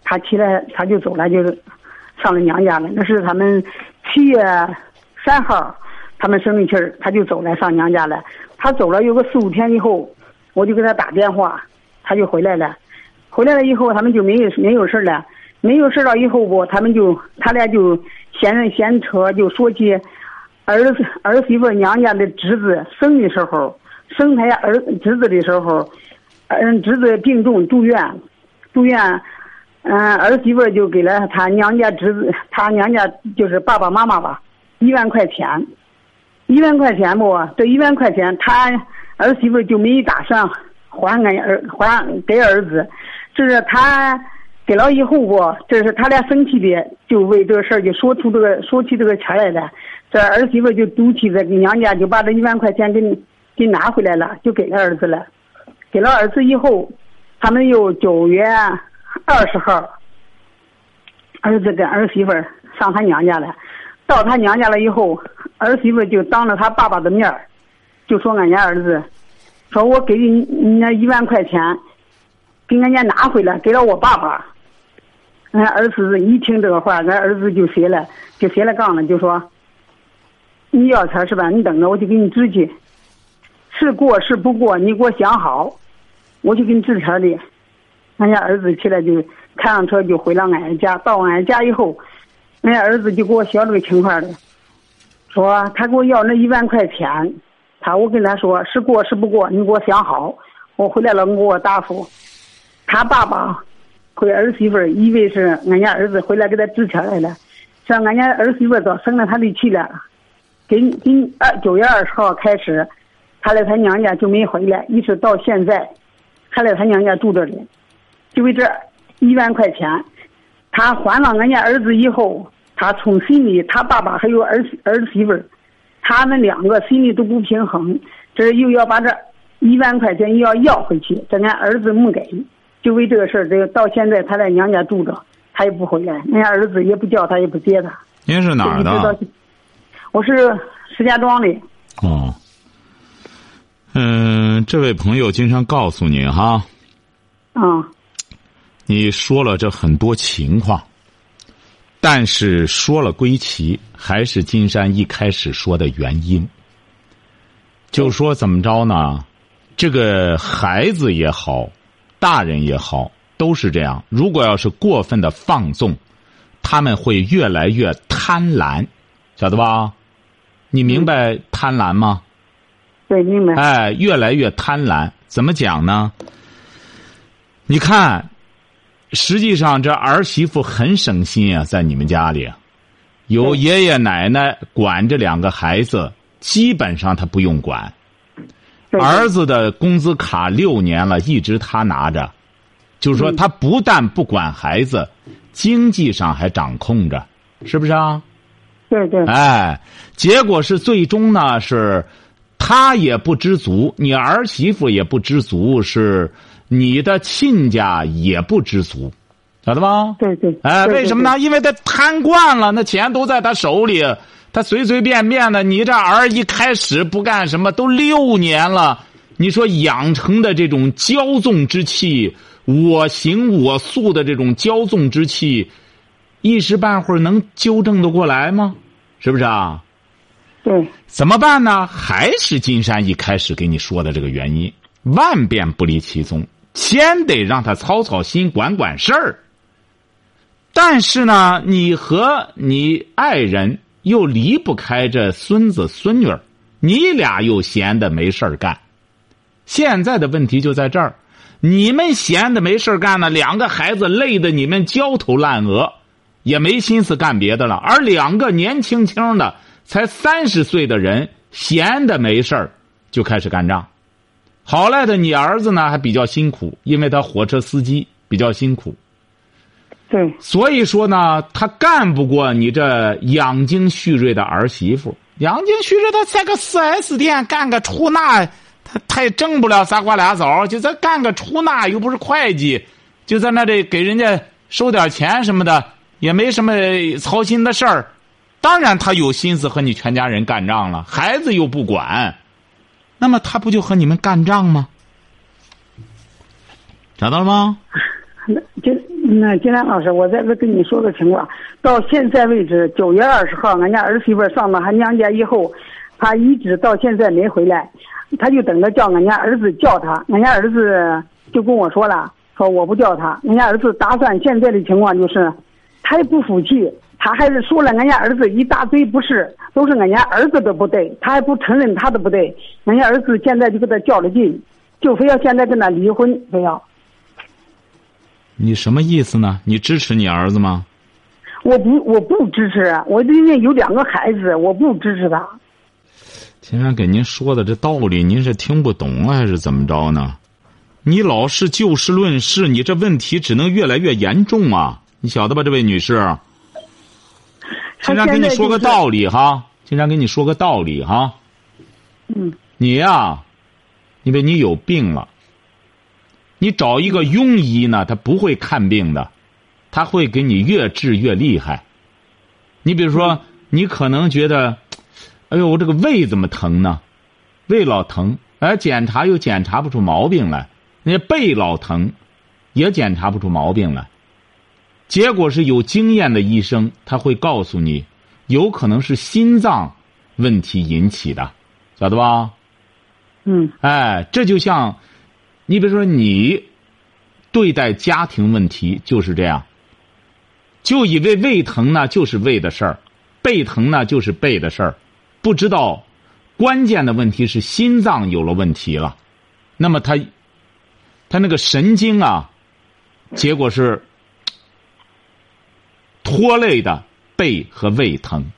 [SPEAKER 5] 他起来他就走了，就是上了娘家了。那是他们七月三号，他们生的气儿，他就走了，上娘家了。他走了有个四五天以后，我就给他打电话，他就回来了。回来了以后，他们就没有没有事了，没有事了以后不，他们就他俩就。闲人闲扯，就说起儿子儿媳妇娘家的侄子生的时候，生他家儿侄子的时候，嗯，侄子病重住院，住院，嗯，儿媳妇就给了他娘家侄子，他娘家就是爸爸妈妈吧，一万块钱，一万块钱不，这一万块钱他儿媳妇就没打算还俺儿还给儿子，就是他。给了以后不，这是他俩生气的，就为这个事儿就说出这个说起这个钱来了。这儿媳妇就赌气在娘家就把这一万块钱给给拿回来了，就给了儿子了。给了儿子以后，他们又九月二十号，儿子跟儿媳妇上他娘家了。到他娘家了以后，儿媳妇就当着他爸爸的面就说俺家儿子，说我给你你那一万块钱，给俺家拿回来，给了我爸爸。俺儿子一听这个话，俺儿子就歇了，就歇了杠了，就说：“你要钱是吧？你等着，我就给你支去。是过是不过，你给我想好，我就给你支钱的。”俺家儿子起来就开上车就回了俺家。到俺家以后，俺家儿子就给我说这个情况的，说他给我要那一万块钱，他我跟他说是过是不过，你给我想好，我回来了，你给我答复，他爸爸和儿媳妇以为是俺家儿子回来给他支钱来了，像俺家儿媳妇早生了他的气了，今今二九月二十号开始，他来他娘家就没回来，一直到现在，还在他娘家住着呢，就为这一万块钱，他还了俺家儿子以后，他从心里他爸爸还有儿媳儿媳妇，他们两个心里都不平衡，这又要把这一万块钱又要要回去，这俺儿子没给，就为这个事儿，这个到现在他在娘家住着，他也不回来，人家儿子也不叫他，也不接他。
[SPEAKER 2] 您是哪儿的？
[SPEAKER 5] 我是石家庄的。
[SPEAKER 2] 哦，嗯，这位朋友经常告诉你哈，
[SPEAKER 5] 啊，
[SPEAKER 2] 你说了这很多情况，但是说了归齐，还是金山一开始说的原因，就说怎么着呢？这个孩子也好，大人也好，都是这样。如果要是过分的放纵，他们会越来越贪婪，晓得吧？你明白贪婪吗？
[SPEAKER 5] 对，明白。
[SPEAKER 2] 哎，越来越贪婪，怎么讲呢？你看，实际上这儿媳妇很省心啊，在你们家里，有爷爷奶奶管这两个孩子，基本上他不用管。
[SPEAKER 5] 对
[SPEAKER 2] 儿子的工资卡六年了，一直他拿着，就是说
[SPEAKER 5] 嗯
[SPEAKER 2] 他不但不管孩子，经济上还掌控着，是不是啊？
[SPEAKER 5] 对对
[SPEAKER 2] 哎，结果是最终呢是，他也不知足，你儿媳妇也不知足，是你的亲家也不知足，晓得吧？
[SPEAKER 5] 对对。
[SPEAKER 2] 哎，为什么？呢？因为他贪惯了，那钱都在他手里，他随随便便的。你这儿一开始不干什么，都六年了，你说养成的这种骄纵之气，我行我素的这种骄纵之气，一时半会儿能纠正得过来吗？是不是啊？
[SPEAKER 5] 对对
[SPEAKER 2] 怎么办呢？还是金山一开始给你说的这个原因，万变不离其宗，先得让他操操心，管管事儿。但是呢，你和你爱人又离不开这孙子孙女儿，你俩又闲的没事儿干。现在的问题就在这儿，你们闲的没事儿干呢，两个孩子累得你们焦头烂额，也没心思干别的了。而两个年轻轻的，才三十岁的人，闲的没事儿就开始干仗。好赖的，你儿子呢还比较辛苦，因为他火车司机比较辛苦。
[SPEAKER 5] 对
[SPEAKER 2] 所以说呢，他干不过你这养精蓄锐的儿媳妇。养精蓄锐，他在个四 S 店干个出纳，他他也挣不了仨瓜俩枣，就在干个出纳，又不是会计，就在那里给人家收点钱什么的，也没什么操心的事儿。当然，他有心思和你全家人干仗了，孩子又不管，那么他不就和你们干仗吗？找到了吗？
[SPEAKER 5] 那金兰老师，我在这跟你说个情况，到现在为止，九月二十号，俺家儿媳妇上了俺娘家以后，她一直到现在没回来，她就等着叫俺家儿子叫她，俺家儿子就跟我说了，说我不叫他，俺家儿子打算现在的情况就是，他也不服气，他还是说了俺家儿子一大堆不是，都是俺家儿子的不对，他还不承认他的不对，俺家儿子现在就跟他较了劲，就非要现在跟他离婚，非要。
[SPEAKER 2] 你什么意思呢？你支持你儿子吗？
[SPEAKER 5] 我不，我不支持，啊我因为有两个孩子，我不支持他。
[SPEAKER 2] 金山给您说的这道理，您是听不懂啊，还是怎么着呢？你老是就事论事，你这问题只能越来越严重啊！你晓得吧，这位女士？金山跟你说个道理哈，金山跟你说个道理哈。
[SPEAKER 5] 嗯，
[SPEAKER 2] 你呀、因为你有病了，你找一个庸医呢，他不会看病的，他会给你越治越厉害。你比如说，你可能觉得，哎呦，我这个胃怎么疼呢？胃老疼，哎，检查又检查不出毛病来。人家背老疼，也检查不出毛病来。结果是有经验的医生，他会告诉你，有可能是心脏问题引起的，晓得吧？
[SPEAKER 5] 嗯
[SPEAKER 2] 哎，这就像，你比如说你对待家庭问题就是这样，就以为胃疼呢就是胃的事儿，背疼呢就是背的事儿，不知道关键的问题是心脏有了问题了，那么他他那个神经啊，结果是拖累的背和胃疼。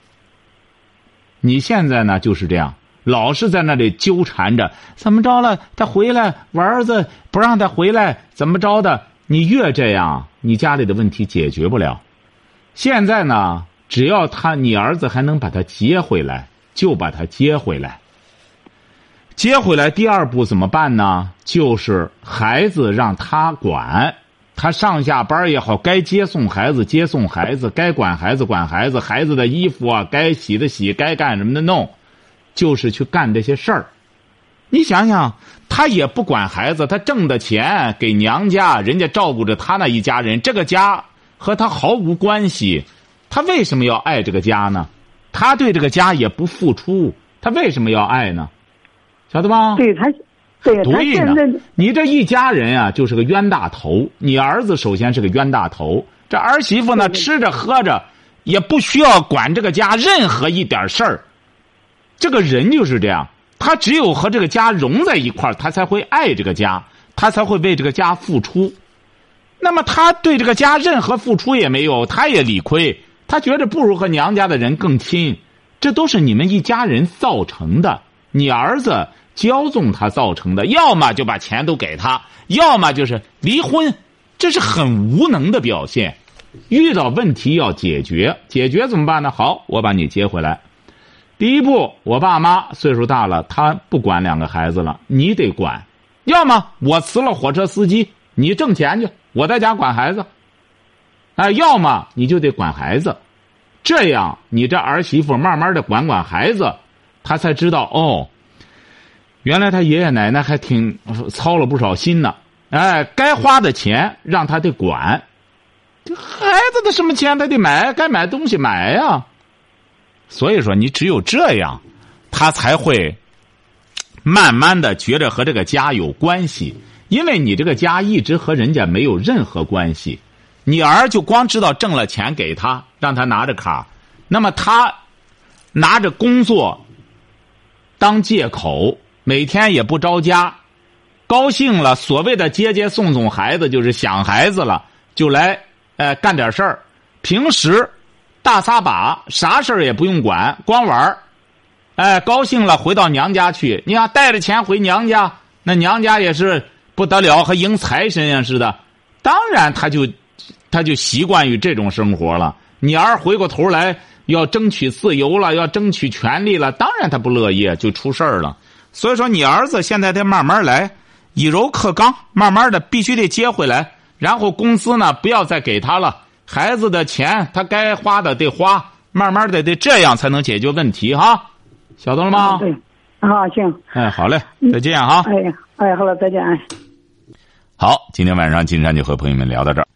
[SPEAKER 2] 你现在呢就是这样，老是在那里纠缠着，怎么着了？他回来，我儿子不让他回来，怎么着的？你越这样，你家里的问题解决不了。现在呢，只要他你儿子还能把他接回来，就把他接回来。接回来，第二步怎么办呢？就是孩子让他管，他上下班也好，该接送孩子接送孩子，该管孩子管孩子，孩子的衣服啊，该洗的洗，该干什么的弄，就是去干这些事儿。你想想，他也不管孩子，他挣的钱给娘家，人家照顾着他那一家人，这个家和他毫无关系。他为什么要爱这个家呢？他对这个家也不付出，他为什么要爱呢？晓得吧？
[SPEAKER 5] 对他，对他现在，
[SPEAKER 2] 你这一家人啊，就是个冤大头。你儿子首先是个冤大头，这儿媳妇呢，吃着喝着，也不需要管这个家任何一点事儿。这个人就是这样，他只有和这个家融在一块儿，他才会爱这个家，他才会为这个家付出。那么他对这个家任何付出也没有，他也理亏，他觉得不如和娘家的人更亲，这都是你们一家人造成的。你儿子骄纵他造成的，要么就把钱都给他，要么就是离婚，这是很无能的表现。遇到问题要解决，解决怎么办呢？好，我把你接回来。第一步，我爸妈岁数大了，他不管两个孩子了，你得管。要么我辞了火车司机，你挣钱去，我在家管孩子。哎，要么你就得管孩子，这样你这儿媳妇慢慢的管管孩子，他才知道哦，原来他爷爷奶奶还挺操了不少心呢。哎，该花的钱让他得管，这孩子的什么钱他得买，该买东西买呀。所以说，你只有这样，他才会慢慢的觉着和这个家有关系，因为你这个家一直和人家没有任何关系，你儿就光知道挣了钱给他，让他拿着卡，那么他拿着工作当借口，每天也不着家，高兴了，所谓的接接送送孩子，就是想孩子了，就来呃干点事儿，平时。大撒把，啥事儿也不用管，光玩儿。哎，高兴了回到娘家去。你要，带着钱回娘家，那娘家也是不得了，和迎财神呀似的。当然，他就他就习惯于这种生活了。你儿回过头来要争取自由了，要争取权利了，当然他不乐意，就出事儿了。所以说，你儿子现在得慢慢来，以柔克刚，慢慢的必须得接回来。然后工资呢，不要再给他了。孩子的钱，他该花的得花，慢慢的得这样才能解决问题哈，晓得了吗？
[SPEAKER 5] 对，啊，行，
[SPEAKER 2] 哎，好嘞，再见哈。
[SPEAKER 5] 哎呀，哎，好了，再见，哎。
[SPEAKER 2] 好，今天晚上金山就和朋友们聊到这儿。